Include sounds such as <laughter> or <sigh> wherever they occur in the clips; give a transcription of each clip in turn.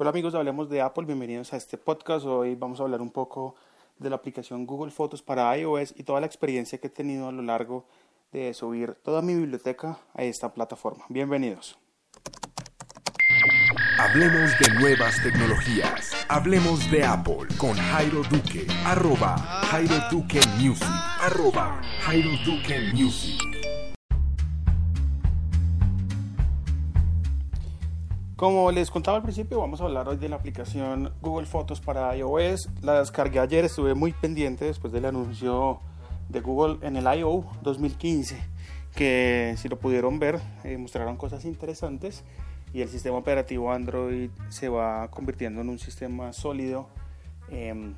Hola amigos, hablemos de Apple, bienvenidos a este podcast. Hoy vamos a hablar un poco de la aplicación Google Fotos para iOS y toda la experiencia que he tenido a lo largo de subir toda mi biblioteca a esta plataforma. Bienvenidos. Hablemos de nuevas tecnologías. Hablemos de Apple con Jairo Duque. Arroba Jairo Duque Music. Arroba Jairo Duque Music. Como les contaba al principio, vamos a hablar hoy de la aplicación Google Fotos para iOS. La descargué ayer, estuve muy pendiente después del anuncio de Google en el I.O. 2015, que si lo pudieron ver, eh, mostraron cosas interesantes y el sistema operativo Android se va convirtiendo en un sistema sólido em,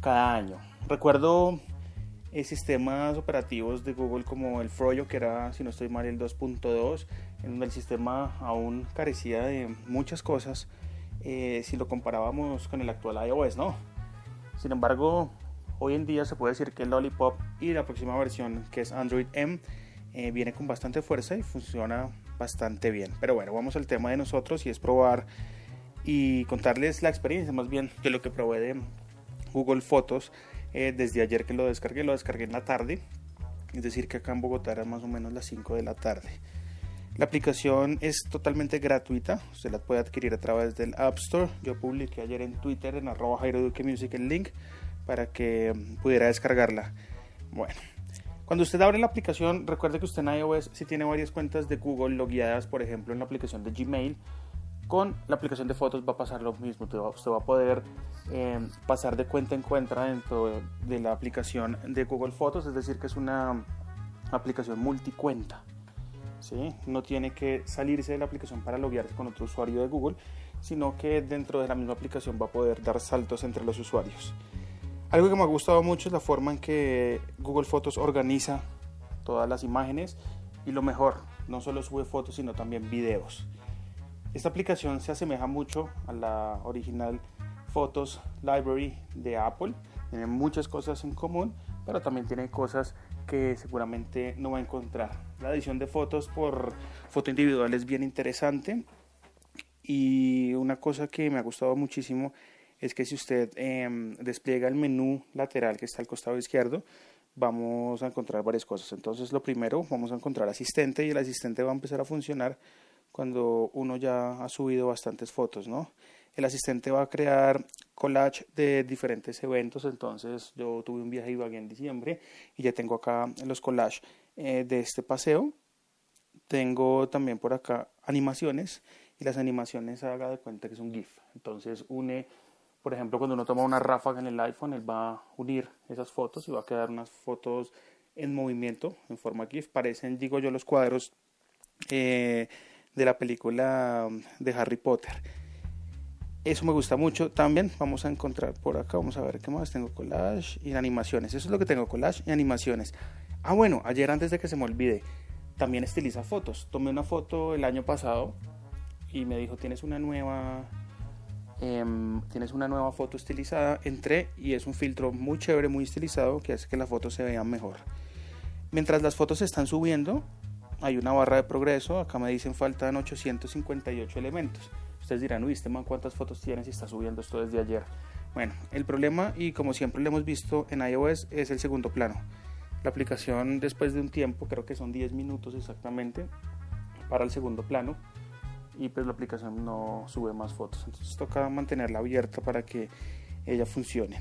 cada año. Recuerdo eh, sistemas operativos de Google como el Froyo, que era, si no estoy mal, el 2.2, en donde el sistema aún carecía de muchas cosas eh, si lo comparábamos con el actual iOS, ¿no? Sin embargo, hoy en día se puede decir que el Lollipop y la próxima versión, que es Android M, eh, viene con bastante fuerza y funciona bastante bien. Pero bueno, vamos al tema de nosotros y es probar y contarles la experiencia más bien de lo que probé de Google Fotos eh, desde ayer que lo descargué, lo descargué en la tarde, es decir que acá en Bogotá eran más o menos las 5 de la tarde. La aplicación es totalmente gratuita, usted la puede adquirir a través del App Store. Yo publiqué ayer en Twitter en arroba Jairo el link para que pudiera descargarla. Bueno, cuando usted abre la aplicación, recuerde que usted en iOS si tiene varias cuentas de Google logueadas, por ejemplo en la aplicación de Gmail, con la aplicación de fotos va a pasar lo mismo. Usted va, a poder eh, pasar de cuenta en cuenta dentro de la aplicación de Google Fotos, es decir, que es una aplicación multicuenta. ¿sí? No tiene que salirse de la aplicación para loguearse con otro usuario de Google, sino que dentro de la misma aplicación va a poder dar saltos entre los usuarios. Algo que me ha gustado mucho es la forma en que Google Fotos organiza todas las imágenes y lo mejor, no solo sube fotos, sino también videos. Esta aplicación se asemeja mucho a la original Photos Library de Apple. Tiene muchas cosas en común, pero también tiene cosas que seguramente no va a encontrar. La edición de fotos por foto individual es bien interesante y una cosa que me ha gustado muchísimo es que si usted em, despliega el menú lateral que está al costado izquierdo, vamos a encontrar varias cosas. Entonces, lo primero, vamos a encontrar asistente y el asistente va a empezar a funcionar cuando uno ya ha subido bastantes fotos, ¿no? el asistente va a crear collage de diferentes eventos. Entonces yo tuve un viaje a Ibagué en diciembre y ya tengo acá los collages eh, de este paseo. Tengo también por acá animaciones y las animaciones haga de cuenta que es un GIF. Entonces une, por ejemplo, cuando uno toma una ráfaga en el iPhone, él va a unir esas fotos y va a quedar unas fotos en movimiento en forma GIF. Parecen, digo yo, los cuadros eh, de la película de Harry Potter. Eso me gusta mucho. También vamos a encontrar por acá, vamos a ver qué más. Tengo collage y animaciones. Eso es lo que tengo, collage y animaciones. Ah, bueno, ayer antes de que se me olvide, también estiliza fotos. Tomé una foto el año pasado y me dijo, tienes una nueva... Em, tienes una nueva foto estilizada. Entré y es un filtro muy chévere, muy estilizado que hace que las fotos se vean mejor. Mientras las fotos se están subiendo, hay una barra de progreso. Acá me dicen faltan 858 elementos. Ustedes dirán, uy, este man, ¿cuántas fotos tiene si está subiendo esto desde ayer? Bueno, el problema, y como siempre lo hemos visto en iOS, es el segundo plano. La aplicación, después de un tiempo, creo que son 10 minutos exactamente, para el segundo plano, y pues la aplicación no sube más fotos. Entonces toca mantenerla abierta para que ella funcione.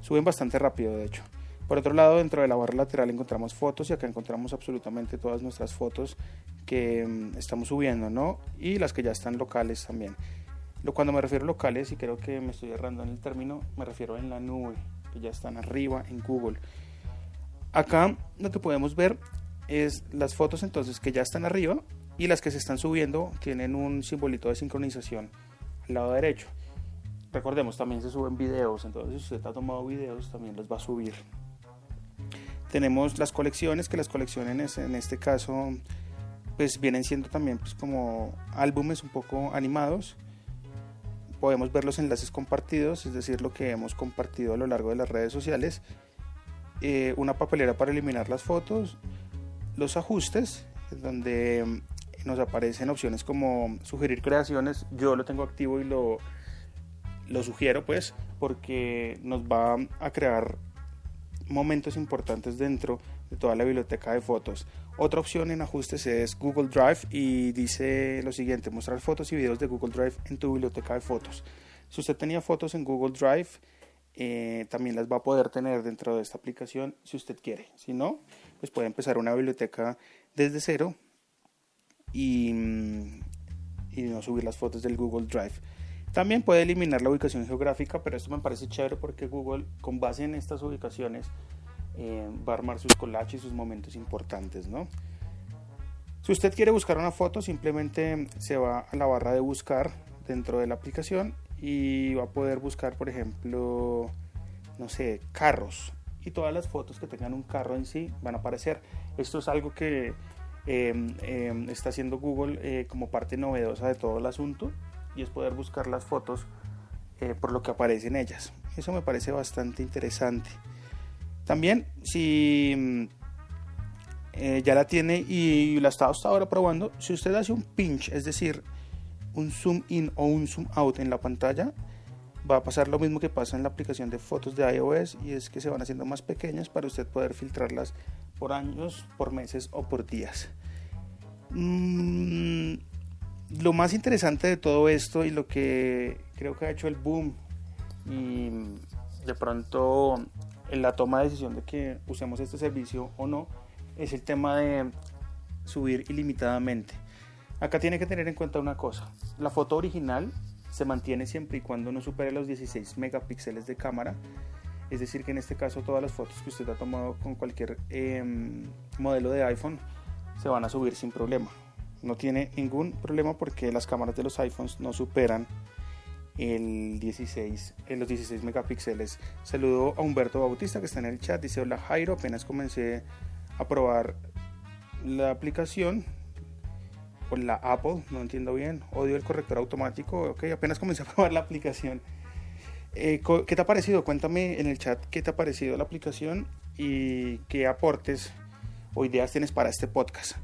Suben bastante rápido, de hecho. Por otro lado, dentro de la barra lateral encontramos fotos y acá encontramos absolutamente todas nuestras fotos que mm, estamos subiendo, ¿no? Y las que ya están locales también. Cuando me refiero a locales, y creo que me estoy errando en el término, me refiero en la nube, que ya están arriba en Google. Acá lo que podemos ver es las fotos entonces que ya están arriba y las que se están subiendo tienen un simbolito de sincronización al lado derecho. Recordemos, también se suben videos, entonces si usted ha tomado videos, también los va a subir. Tenemos las colecciones, que las colecciones en este caso pues vienen siendo también pues como álbumes un poco animados. Podemos ver los enlaces compartidos, es decir, lo que hemos compartido a lo largo de las redes sociales. Eh, una papelera para eliminar las fotos, los ajustes, donde nos aparecen opciones como sugerir creaciones. Yo lo tengo activo y lo, lo sugiero pues porque nos va a crear momentos importantes dentro de toda la biblioteca de fotos. Otra opción en ajustes es Google Drive y dice lo siguiente, mostrar fotos y videos de Google Drive en tu biblioteca de fotos. Si usted tenía fotos en Google Drive, eh, también las va a poder tener dentro de esta aplicación si usted quiere. Si no, pues puede empezar una biblioteca desde cero y, y no subir las fotos del Google Drive. También puede eliminar la ubicación geográfica, pero esto me parece chévere porque Google, con base en estas ubicaciones, eh, va a armar sus collages y sus momentos importantes, ¿no? Si usted quiere buscar una foto, simplemente se va a la barra de buscar dentro de la aplicación y va a poder buscar, por ejemplo, no sé, carros. Y todas las fotos que tengan un carro en sí van a aparecer. Esto es algo que em, em, está haciendo Google eh, como parte novedosa de todo el asunto y es poder buscar las fotos eh, por lo que aparece en ellas. Eso me parece bastante interesante. También, si mm, eh, ya la tiene y la está hasta ahora probando, si usted hace un pinch, es decir, un zoom in o un zoom out en la pantalla, va a pasar lo mismo que pasa en la aplicación de fotos de iOS y es que se van haciendo más pequeñas para usted poder filtrarlas por años, por meses o por días. Mm, lo más interesante de todo esto y lo que creo que ha hecho el boom y de pronto en la toma de decisión de que usemos este servicio o no es el tema de subir ilimitadamente. Acá tiene que tener en cuenta una cosa, la foto original se mantiene siempre y cuando no supere los 16 megapíxeles de cámara, es decir que en este caso todas las fotos que usted ha tomado con cualquier em, modelo de iPhone se van a subir sin problema. No tiene ningún problema porque las cámaras de los iPhones no superan el 16, en los 16 megapíxeles. Saludo a Humberto Bautista que está en el chat. Dice: Hola Jairo, apenas comencé a probar la aplicación o la Apple, no entiendo bien. Odio el corrector automático. Ok, apenas comencé a <laughs> probar la aplicación. Eh, ¿Qué te ha parecido? Cuéntame en el chat qué te ha parecido la aplicación y qué aportes o ideas tienes para este podcast.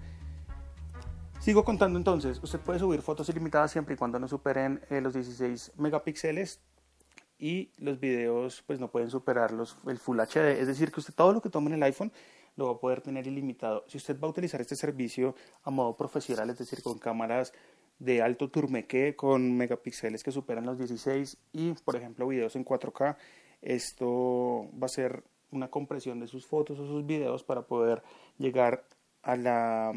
Sigo contando entonces, usted puede subir fotos ilimitadas siempre y cuando no superen eh, los 16 megapíxeles y los videos pues no pueden superar los, el Full HD, es decir que usted todo lo que tome en el iPhone lo va a poder tener ilimitado. Si usted va a utilizar este servicio a modo profesional, es decir, con cámaras de alto turmeque con megapíxeles que superan los 16 y por ejemplo videos en 4K, esto va a ser una compresión de sus fotos o sus videos para poder llegar a la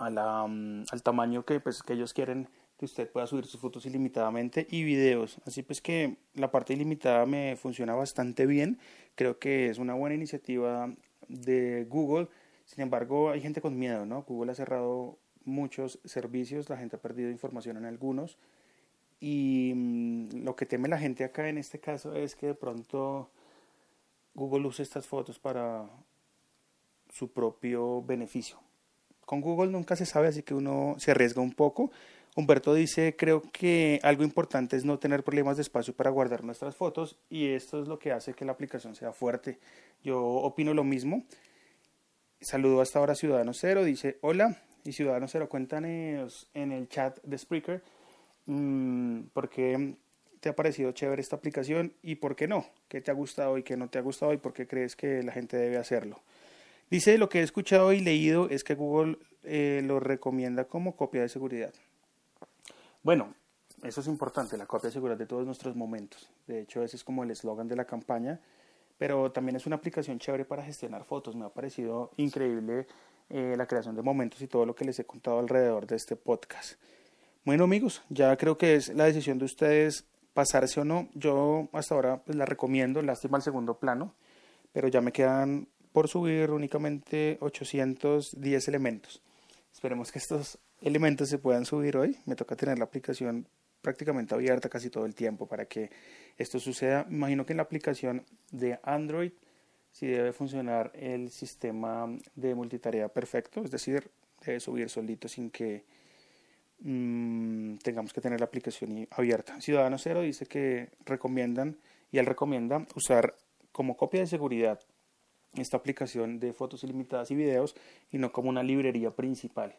Mm, al tamaño que, pues, que ellos quieren que usted pueda subir sus fotos ilimitadamente y videos. Así pues que la parte ilimitada me funciona bastante bien. Creo que es una buena iniciativa de Google. Sin embargo, hay gente con miedo, ¿no? Google ha cerrado muchos servicios, la gente ha perdido información en algunos. Y mm, lo que teme la gente acá en este caso es que de pronto Google use estas fotos para su propio beneficio. Con Google nunca se sabe, así que uno se arriesga un poco. Humberto dice, creo que algo importante es no tener problemas de espacio para guardar nuestras fotos y esto es lo que hace que la aplicación sea fuerte. Yo opino lo mismo. Saludo hasta ahora Ciudadano Cero, dice, hola, y Ciudadano Cero, cuéntanos en el chat de Spreaker mmm, por qué te ha parecido chévere esta aplicación y por qué no, qué te ha gustado y qué no te ha gustado y por qué crees que la gente debe hacerlo. Dice, lo que he escuchado y leído es que Google eh, lo recomienda como copia de seguridad. Bueno, eso es importante, la copia de seguridad de todos nuestros momentos. De hecho, ese es como el eslogan de la campaña. Pero también es una aplicación chévere para gestionar fotos. Me ha parecido increíble eh, la creación de momentos y todo lo que les he contado alrededor de este podcast. Bueno amigos, ya creo que es la decisión de ustedes pasarse o no. Yo hasta ahora pues, la recomiendo, lástima al segundo plano, pero ya me quedan por subir únicamente 810 elementos. Esperemos que estos elementos se puedan subir hoy. Me toca tener la aplicación prácticamente abierta casi todo el tiempo para que esto suceda. Imagino que en la aplicación de Android sí debe funcionar el sistema de multitarea perfecto, es decir, debe subir solito sin que mmm, tengamos que tener la aplicación abierta. Ciudadano Cero dice que recomiendan y él recomienda usar como copia de seguridad esta aplicación de fotos ilimitadas y videos y no como una librería principal.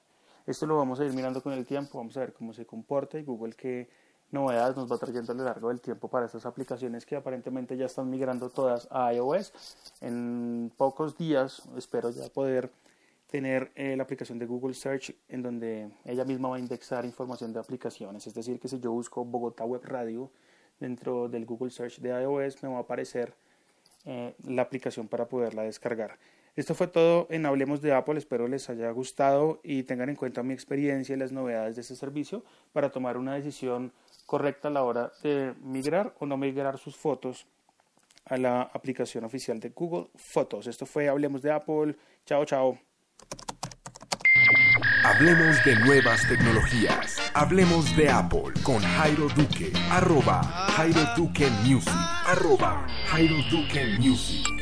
Esto lo vamos a ir mirando con el tiempo, vamos a ver cómo se comporta y Google qué novedades nos va trayendo a lo largo del tiempo para estas aplicaciones que aparentemente ya están migrando todas a iOS. En pocos días espero ya poder tener eh, la aplicación de Google Search en donde ella misma va a indexar información de aplicaciones. Es decir, que si yo busco Bogotá Web Radio dentro del Google Search de iOS me va a aparecer eh, la aplicación para poderla descargar. Esto fue todo en Hablemos de Apple. Espero les haya gustado y tengan en cuenta mi experiencia y las novedades de este servicio para tomar una decisión correcta a la hora de migrar o no migrar sus fotos a la aplicación oficial de Google Fotos. Esto fue Hablemos de Apple. Chao, chao. Hablemos de nuevas tecnologías. Hablemos de Apple con Jairo Duque. Arroba Jairo Duque Music. Arroba Jairo Duque Music.